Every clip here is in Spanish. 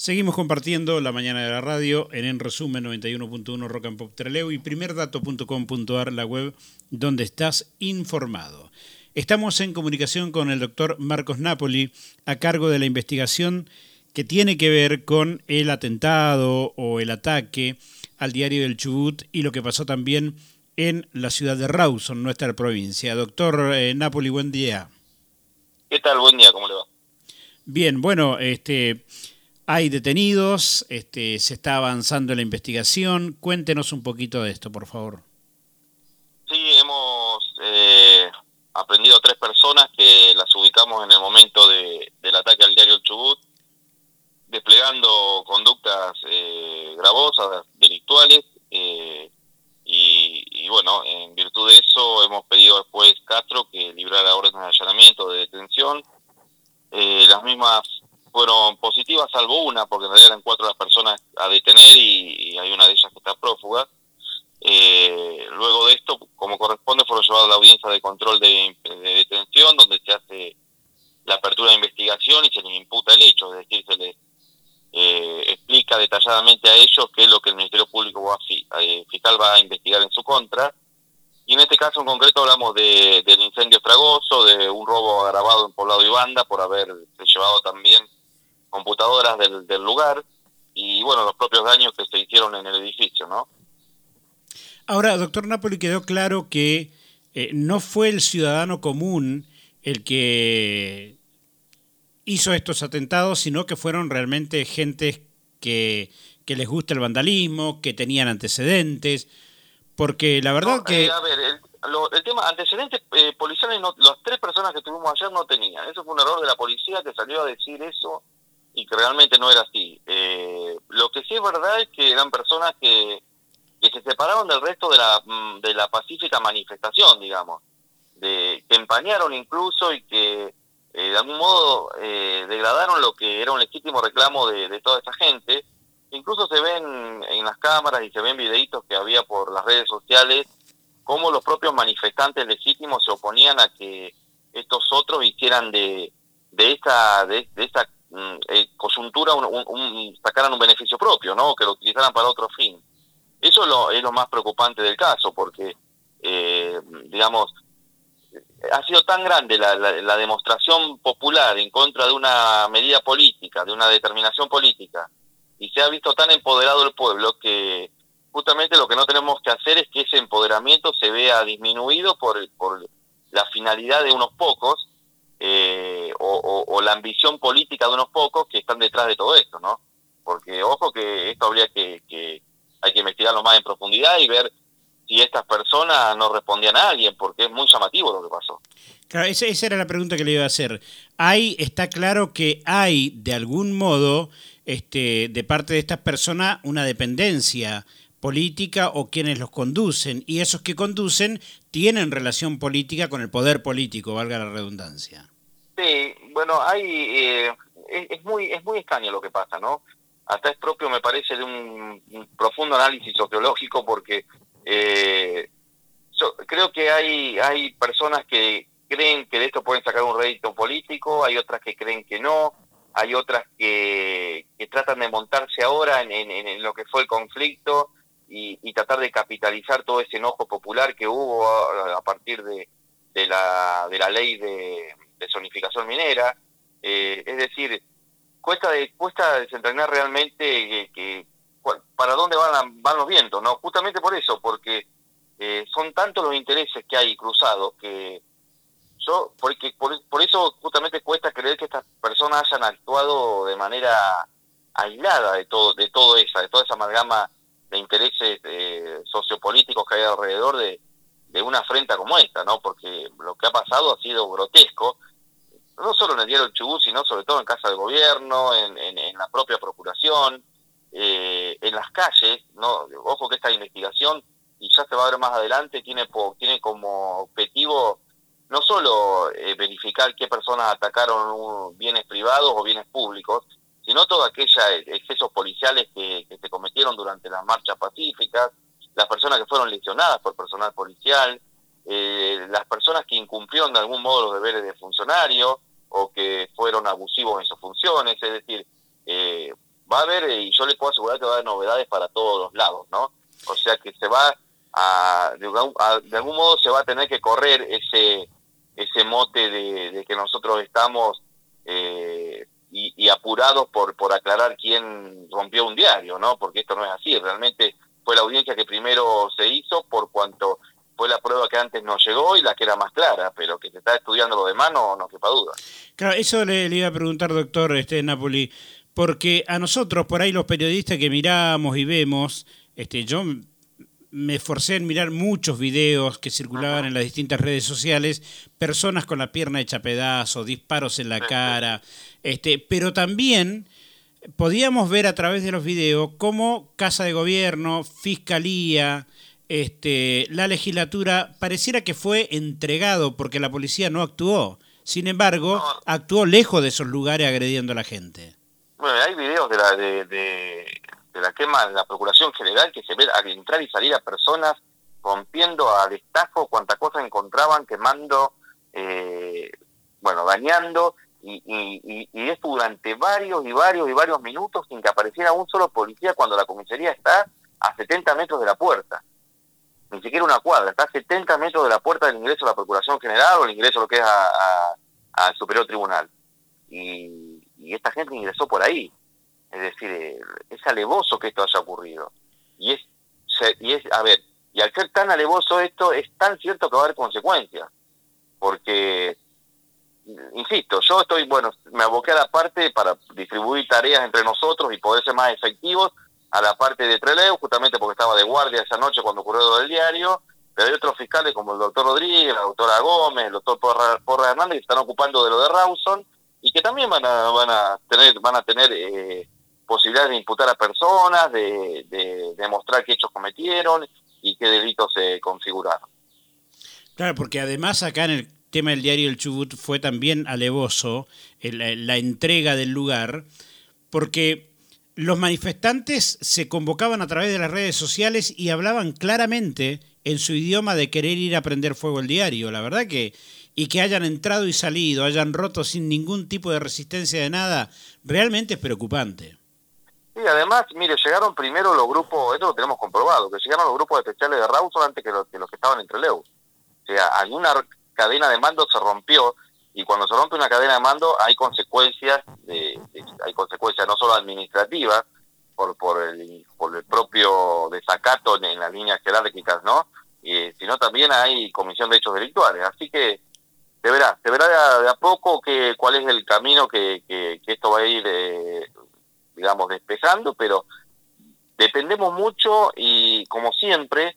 Seguimos compartiendo la mañana de la radio en En Resumen 91.1 Rock and Pop Treleu y primerdato.com.ar, la web donde estás informado. Estamos en comunicación con el doctor Marcos Napoli a cargo de la investigación que tiene que ver con el atentado o el ataque al diario del Chubut y lo que pasó también en la ciudad de Rawson, nuestra provincia. Doctor eh, Napoli, buen día. ¿Qué tal? Buen día, ¿cómo le va? Bien, bueno, este hay detenidos, este, se está avanzando la investigación. Cuéntenos un poquito de esto, por favor. Sí, hemos eh, aprendido tres personas que las ubicamos en el momento del ataque al diario Chubut, desplegando conductas eh, gravosas, delictuales, eh, y, y, bueno, en virtud de eso hemos pedido al juez Castro que librara órdenes de allanamiento, de detención. las mismas fueron positivas, salvo una, porque en realidad eran cuatro las personas a detener y, hay una de ellas que está prófuga. Eh, luego de esto, como corresponde, fueron llevados a la audiencia de control de, detención, donde se hace la apertura de investigación y se les imputa el hecho, es decir, se les eh, explica detalladamente a ellos qué es lo que el Ministerio Público va a, eh, Fiscal va a investigar en su contra. Y en este caso en concreto hablamos de, del incendio fragoso, de un robo agravado en Poblado y Banda por haber llevado también computadoras del, del lugar y bueno, los propios daños que se hicieron en el edificio, ¿no? Ahora, doctor Napoli, quedó claro que eh, no fue el ciudadano común el que hizo estos atentados, sino que fueron realmente gentes que, que les gusta el vandalismo, que tenían antecedentes, porque la verdad que... Eh, a ver, el, tema, antecedentes eh, policiales, no, las tres personas que tuvimos ayer no tenían. Eso fue un error de la policía que salió a decir eso y que realmente no era así. Eh, lo que sí es verdad es que eran personas que, que se separaron del resto de la, mm, de la pacífica manifestación, digamos, de, que empañaron incluso y que eh, de algún modo eh, degradaron lo que era un legítimo reclamo de, de toda esa gente. Incluso se ven en las cámaras y se ven videitos que había por las redes sociales cómo los propios manifestantes legítimos se oponían a que estos otros hicieran de, de esta de, de esta Mm, eh, coyuntura un, sacaran un beneficio propio, ¿no? Que lo utilizaran para otro fin. Eso es lo, es lo más preocupante del caso, porque, eh, digamos, ha sido tan grande la, demostración popular en contra de una medida política, de una determinación política, y se ha visto tan empoderado el pueblo que justamente lo que no tenemos que hacer es que ese empoderamiento se vea disminuido por, la finalidad de unos pocos eh, o, la ambición política de unos pocos que están detrás de todo esto, ¿no? Porque ojo que esto habría que hay que investigarlo más en profundidad y ver si estas personas no respondían a alguien, porque es muy llamativo lo que pasó. Claro, esa, esa, era la pregunta que le iba a hacer. Hay, está claro que hay, de algún modo, este, de parte de estas personas, una dependencia política o quienes los conducen, y esos que conducen tienen relación política con el poder político, valga la redundancia. Sí, bueno, hay eh, es, muy es muy extraño lo que pasa, ¿no? Hasta es propio, me parece, de un, profundo análisis sociológico porque eh, yo creo que hay hay personas que creen que de esto pueden sacar un rédito político, hay otras que creen que no, hay otras que, que tratan de montarse ahora en, en lo que fue el conflicto y, tratar de capitalizar todo ese enojo popular que hubo a, partir de, de, la, de la ley de, de zonificación minera. Eh, es decir, cuesta, de, cuesta desentrañar realmente que, para dónde van, van los vientos, ¿no? Justamente por eso, porque eh, son tantos los intereses que hay cruzados que yo, porque por, por eso justamente cuesta creer que estas personas hayan actuado de manera aislada de todo, de todo esa, de toda esa amalgama de intereses eh, sociopolíticos que hay alrededor de, de una afrenta como esta, ¿no? Porque lo que ha pasado ha sido grotesco, no solo en el diario El Chubut, sino sobre todo en Casa del Gobierno, en, la propia Procuración, eh, en las calles, ¿no? Ojo que esta investigación, y ya se va a ver más adelante, tiene, tiene como objetivo no solo eh, verificar qué personas atacaron bienes privados o bienes públicos, sino todos aquellos excesos policiales que, se cometieron durante las marchas pacíficas, las personas que fueron lesionadas por personal policial, eh, las personas que incumplieron de algún modo los deberes de funcionario o que fueron abusivos en sus funciones, es decir, eh, va a haber, y yo le puedo asegurar que va a haber novedades para todos los lados, ¿no? O sea que se va a, de, algún modo se va a tener que correr ese ese mote de, que nosotros estamos eh, y, apurados por, por aclarar quién rompió un diario, ¿no? Porque esto no es así, realmente fue la audiencia que primero se hizo por cuanto fue la prueba que antes no llegó y la que era más clara, pero que se está estudiando lo demás no, no quepa duda. Claro, eso le, iba a preguntar, doctor este, Napoli, porque a nosotros, por ahí los periodistas que miramos y vemos, este, yo me esforcé en mirar muchos videos que circulaban en las distintas redes sociales, personas con la pierna hecha pedazo, disparos en la cara, este, pero también podíamos ver a través de los videos cómo Casa de Gobierno, Fiscalía, este, la legislatura pareciera que fue entregado porque la policía no actuó. Sin embargo, actuó lejos de esos lugares agrediendo a la gente. Bueno, hay videos de la, de de la quema de la Procuración General que se ve al entrar y salir a personas rompiendo a destajo cuánta cosa encontraban, quemando, eh, bueno, dañando, y, y, y, esto durante varios y varios y varios minutos sin que apareciera un solo policía cuando la comisaría está a 70 metros de la puerta. Ni siquiera una cuadra, está a 70 metros de la puerta del ingreso a la Procuración General o el ingreso a lo que es al Superior Tribunal. Y, y esta gente ingresó por ahí. Es decir, eh, es alevoso que esto haya ocurrido. Y es, y es, a ver, y al ser tan alevoso esto, es tan cierto que va a haber consecuencias. Porque, insisto, yo estoy, bueno, me aboqué a la parte para distribuir tareas entre nosotros y poder ser más efectivos a la parte de Treleu, justamente porque estaba de guardia esa noche cuando ocurrió lo del diario, pero hay otros fiscales como el doctor Rodríguez, la doctora Gómez, el doctor Porra, Hernández que están ocupando de lo de Rawson y que también van a, van a tener, van a tener eh, posibilidades de imputar a personas, de, demostrar qué hechos cometieron y qué delitos se configuraron. Claro, porque además acá en el tema del diario El Chubut fue también alevoso la entrega del lugar, porque los manifestantes se convocaban a través de las redes sociales y hablaban claramente en su idioma de querer ir a prender fuego el diario. La verdad que, y que hayan entrado y salido, hayan roto sin ningún tipo de resistencia de nada, realmente es preocupante. Y además, mire, llegaron primero los grupos, esto lo tenemos comprobado, que llegaron los grupos especiales de Rawson antes que los que, los que estaban entre Leu. O sea, alguna cadena de mando se rompió y cuando se rompe una cadena de mando hay consecuencias, de, hay consecuencias no solo administrativas, por, por, el, por el propio desacato en, las líneas jerárquicas, ¿no? Y, sino también hay comisión de hechos delictuales. Así que se verá, se verá de a, poco que, cuál es el camino que, que, esto va a ir eh, digamos, despejando, pero dependemos mucho y, como siempre,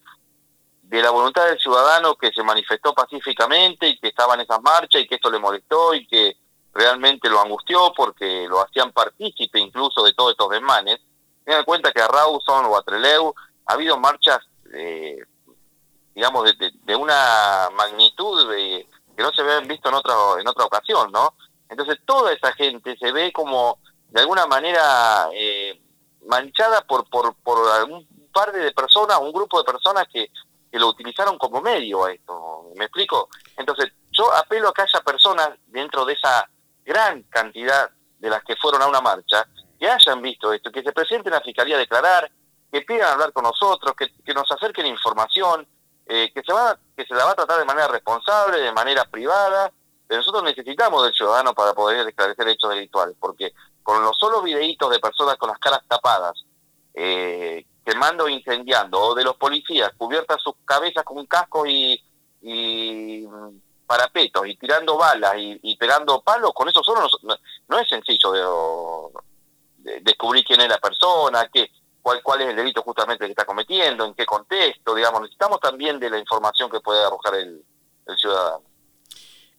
de la voluntad del ciudadano que se manifestó pacíficamente y que estaba en esas marchas y que esto le molestó y que realmente lo angustió porque lo hacían partícipe incluso de todos estos desmanes. Tengan en cuenta que a Rawson o a Treleu ha habido marchas, eh, digamos, de, una magnitud que no se habían visto en otra, en otra ocasión, ¿no? Entonces toda esa gente se ve como de alguna manera eh, manchada por, por, por un par de personas, un grupo de personas que, que lo utilizaron como medio a esto. ¿Me explico? Entonces, yo apelo a que haya personas dentro de esa gran cantidad de las que fueron a una marcha que hayan visto esto, que se presenten a la Fiscalía a declarar, que pidan hablar con nosotros, que, que nos acerquen información, eh, que, se va, que se la va a tratar de manera responsable, de manera privada, pero nosotros necesitamos del ciudadano para poder esclarecer hechos delictuales, porque con los solo videitos de personas con las caras tapadas, eh, quemando e incendiando, o de los policías cubiertas sus cabezas con cascos y, y parapetos, y tirando balas y, pegando palos, con eso solo no, es sencillo de, descubrir quién es la persona, qué, cuál, cuál es el delito justamente que está cometiendo, en qué contexto, digamos, necesitamos también de la información que puede arrojar el ciudadano.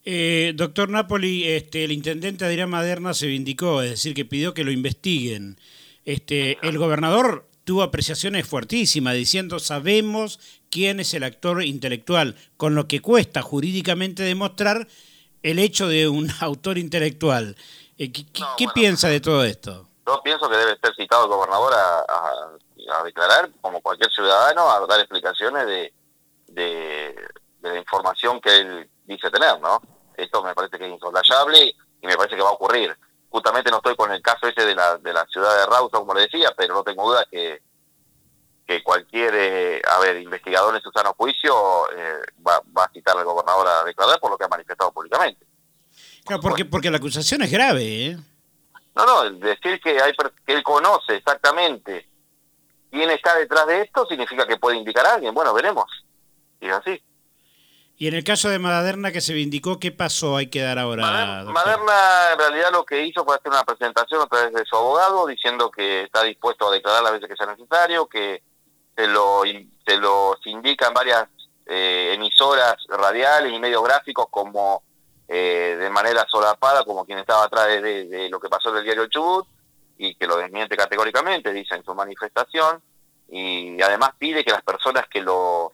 Eh, doctor Napoli, este, el intendente Adrián Maderna se vindicó, es decir, que pidió que lo investiguen. Este, el gobernador tuvo apreciaciones fuertísimas diciendo sabemos quién es el actor intelectual, con lo que cuesta jurídicamente demostrar el hecho de un autor intelectual. Eh, ¿Qué, piensa de todo esto? Yo pienso que debe ser citado el gobernador a, declarar, como cualquier ciudadano, a dar explicaciones de, de la información que él dice tener, ¿no? Esto me parece que es insoslayable y me parece que va a ocurrir. Justamente no estoy con el caso ese de la, de la ciudad de Rausa, como le decía, pero no tengo duda que, que cualquier, eh, a ver, investigador en su sano juicio eh, va, va, a citar al gobernador a declarar por lo que ha manifestado públicamente. Claro, porque, porque la acusación es grave, ¿eh? No, no, decir que, hay, que él conoce exactamente quién está detrás de esto significa que puede indicar a alguien. Bueno, veremos. Y es así. Y en el caso de Maderna que se vindicó, ¿qué pasó? Hay que dar ahora. Maderna, en realidad lo que hizo fue hacer una presentación a través de su abogado diciendo que está dispuesto a declarar las veces que sea necesario, que se lo, se los indican varias eh, emisoras radiales y medios gráficos como eh, de manera solapada, como quien estaba atrás de, lo que pasó del diario Chubut, y que lo desmiente categóricamente, dice en su manifestación, y además pide que las personas que lo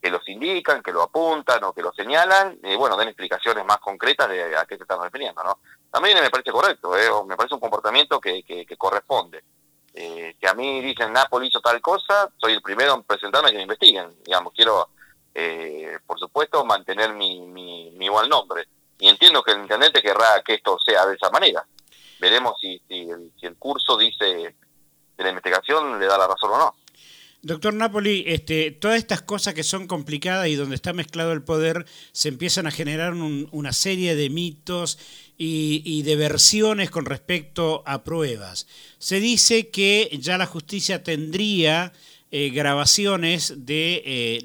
que los indican, que lo apuntan o que lo señalan, eh, bueno, den explicaciones más concretas de a qué se están refiriendo, ¿no? También me parece correcto, ¿eh? me parece un comportamiento que, que, corresponde. Eh, que a mí dicen Napoli hizo tal cosa, soy el primero en presentarme que me investiguen, digamos, quiero, eh, por supuesto, mantener mi, mi, mi buen nombre. Y entiendo que el intendente querrá que esto sea de esa manera. Veremos si, si, si el curso dice de la investigación le da la razón o no. Doctor Napoli, este, todas estas cosas que son complicadas y donde está mezclado el poder, se empiezan a generar una serie de mitos y, de versiones con respecto a pruebas. Se dice que ya la justicia tendría eh, grabaciones de eh,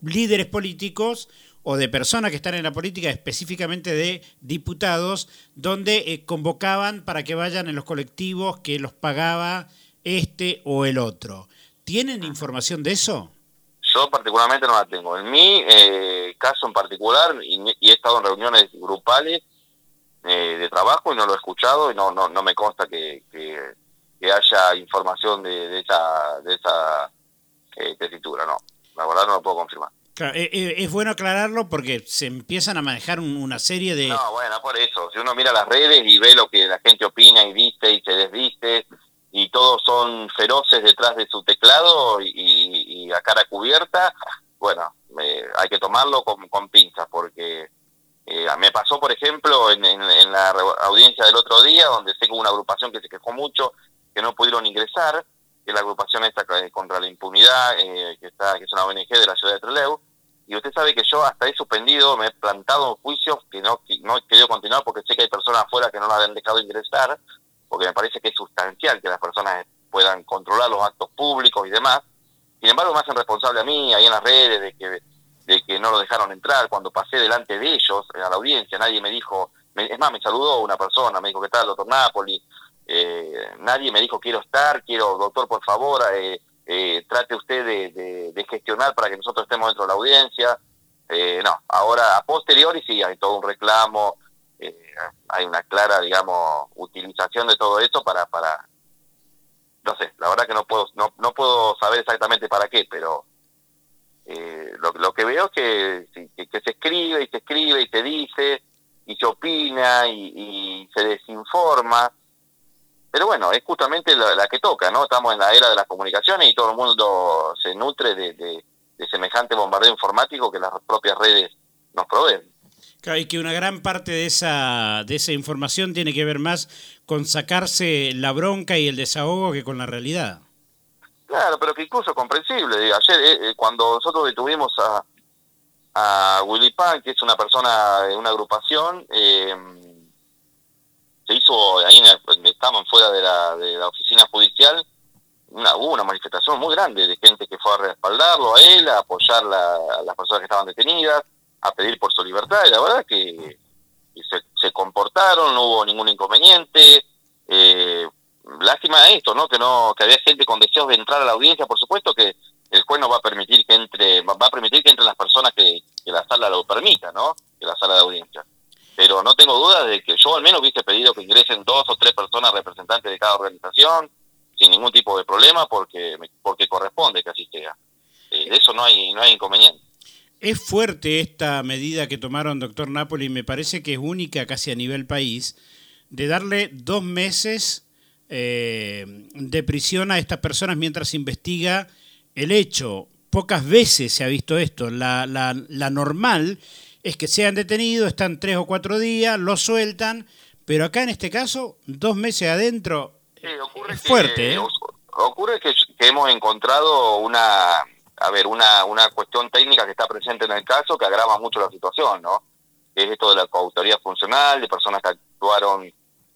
líderes políticos o de personas que están en la política, específicamente de diputados, donde eh, convocaban para que vayan en los colectivos que los pagaba este o el otro. ¿Tienen información de eso? Yo particularmente no la tengo. En mi eh, caso en particular, y, he estado en reuniones grupales eh, de trabajo y no lo he escuchado y no no, no me consta que, que, haya información de, esa, de esa eh, tesitura, no. La verdad no lo puedo confirmar. Claro, es bueno aclararlo porque se empiezan a manejar una serie de... No, bueno, por eso. Si uno mira las redes y ve lo que la gente opina y dice y se desdice y todos son feroces detrás de su teclado y, a cara cubierta, bueno, hay que tomarlo con, con pinzas porque eh, me pasó, por ejemplo, en, la audiencia del otro día, donde sé que hubo una agrupación que se quejó mucho, que no pudieron ingresar, que la agrupación está contra la impunidad, eh, que, está, que es una ONG de la ciudad de Trelew, y usted sabe que yo hasta he suspendido, me he plantado en juicios que no, no he querido continuar porque sé que hay personas afuera que no la han dejado ingresar, porque me parece que es sustancial que las personas puedan controlar los actos públicos y demás. Sin embargo, me hacen responsable a mí, ahí en las redes, de que, de que no lo dejaron entrar. Cuando pasé delante de ellos, a la audiencia, nadie me dijo, es más, me saludó una persona, me dijo, ¿qué tal, doctor Napoli? Eh, nadie me dijo, quiero estar, quiero, doctor, por favor, eh, eh, trate usted de, gestionar para que nosotros estemos dentro de la audiencia. no, ahora a posteriori sí hay todo un reclamo, eh, hay una clara, digamos, utilización de todo esto para, para, no sé, la verdad que no puedo, no, no puedo saber exactamente para qué, pero eh, lo, lo, que veo es que, que, se escribe y se escribe y se dice y se opina y, se desinforma. Pero bueno, es justamente la, que toca, ¿no? Estamos en la era de las comunicaciones y todo el mundo se nutre de semejante bombardeo informático que las propias redes nos proveen. Claro, y que una gran parte de esa, de esa información tiene que ver más con sacarse la bronca y el desahogo que con la realidad. Claro, pero que incluso comprensible. Ayer, eh, eh, cuando nosotros detuvimos a, a Willy Pan, que es una persona de una agrupación, eh, se hizo, ahí estaban fuera de la, de la oficina judicial, una, hubo una manifestación muy grande de gente que fue a respaldarlo a él, a apoyar a las personas que estaban detenidas a pedir por su libertad y la verdad que se, comportaron, no hubo ningún inconveniente. Eh, lástima esto, ¿no? Que no que había gente con deseos de entrar a la audiencia, por supuesto que el juez no va a permitir que entre va a permitir que entren las personas que, la sala lo permita, ¿no? Que la sala de audiencia. Pero no tengo duda de que yo al menos hubiese pedido que ingresen dos o tres personas representantes de cada organización sin ningún tipo de problema porque porque corresponde que así sea. Eh, de eso no hay no hay inconveniente. Es fuerte esta medida que tomaron, doctor Napoli, me parece que es única casi a nivel país, de darle dos meses eh, de prisión a estas personas mientras se investiga el hecho. Pocas veces se ha visto esto. La, la, la normal es que sean detenidos, están tres o cuatro días, los sueltan, pero acá en este caso, dos meses adentro, ocurre es fuerte. ¿eh? Ocurre que, hemos encontrado una, a ver, una, una cuestión técnica que está presente en el caso que agrava mucho la situación, ¿no? Es esto de la coautoría funcional, de personas que actuaron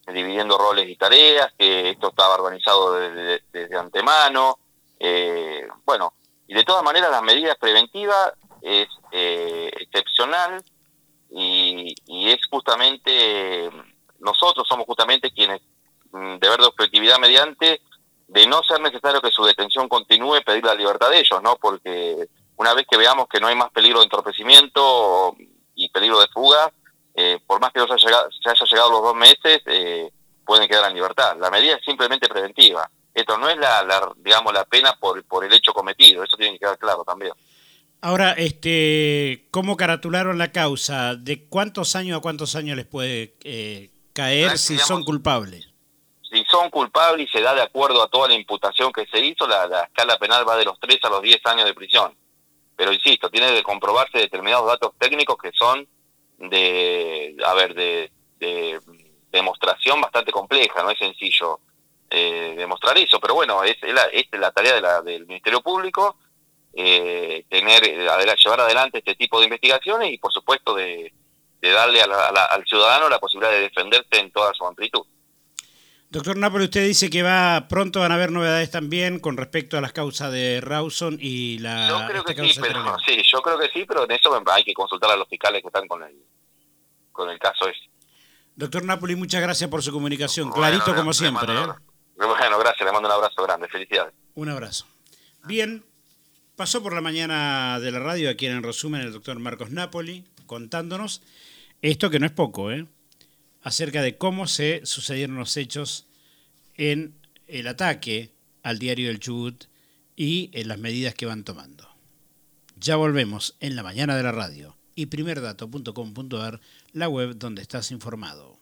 dividiendo roles y tareas, que esto estaba organizado desde, antemano. Eh, bueno, y de todas maneras las medidas preventivas es eh, excepcional y, y, es justamente, nosotros somos justamente quienes, mm, de ver de objetividad mediante, de no ser necesario que su detención continúe, pedir la libertad de ellos, ¿no? Porque una vez que veamos que no hay más peligro de entorpecimiento y peligro de fuga, eh, por más que no se haya, llegado, se haya llegado los dos meses, eh, pueden quedar en libertad. La medida es simplemente preventiva. Esto no es la, digamos, la pena por, por el hecho cometido, eso tiene que quedar claro también. Ahora, este, ¿cómo caratularon la causa? ¿De cuántos años a cuántos años les puede eh, caer si son culpables? Son culpables y se da de acuerdo a toda la imputación que se hizo, la, la escala penal va de los 3 a los 10 años de prisión. Pero insisto, tiene que comprobarse determinados datos técnicos que son de, a ver, de, demostración bastante compleja, no es sencillo eh, demostrar eso, pero bueno, es, la, es la tarea de la, del Ministerio Público, eh, tener llevar adelante este tipo de investigaciones y por supuesto de, darle al ciudadano la posibilidad de defenderse en toda su amplitud. Doctor Napoli, usted dice que va pronto van a haber novedades también con respecto a las causas de Rawson y la. Yo creo que sí, pero sí, yo creo que sí, pero en eso hay que consultar a los fiscales que están con el con el caso ese. Doctor Napoli, muchas gracias por su comunicación. Clarito como siempre. ¿eh? Bueno, gracias, le mando un abrazo grande, felicidades. Un abrazo. Bien, pasó por la mañana de la radio aquí en resumen el doctor Marcos Napoli contándonos esto que no es poco, ¿eh? Acerca de cómo se sucedieron los hechos en el ataque al diario del Chubut y en las medidas que van tomando. Ya volvemos en la mañana de la radio y primerdato.com.ar, la web donde estás informado.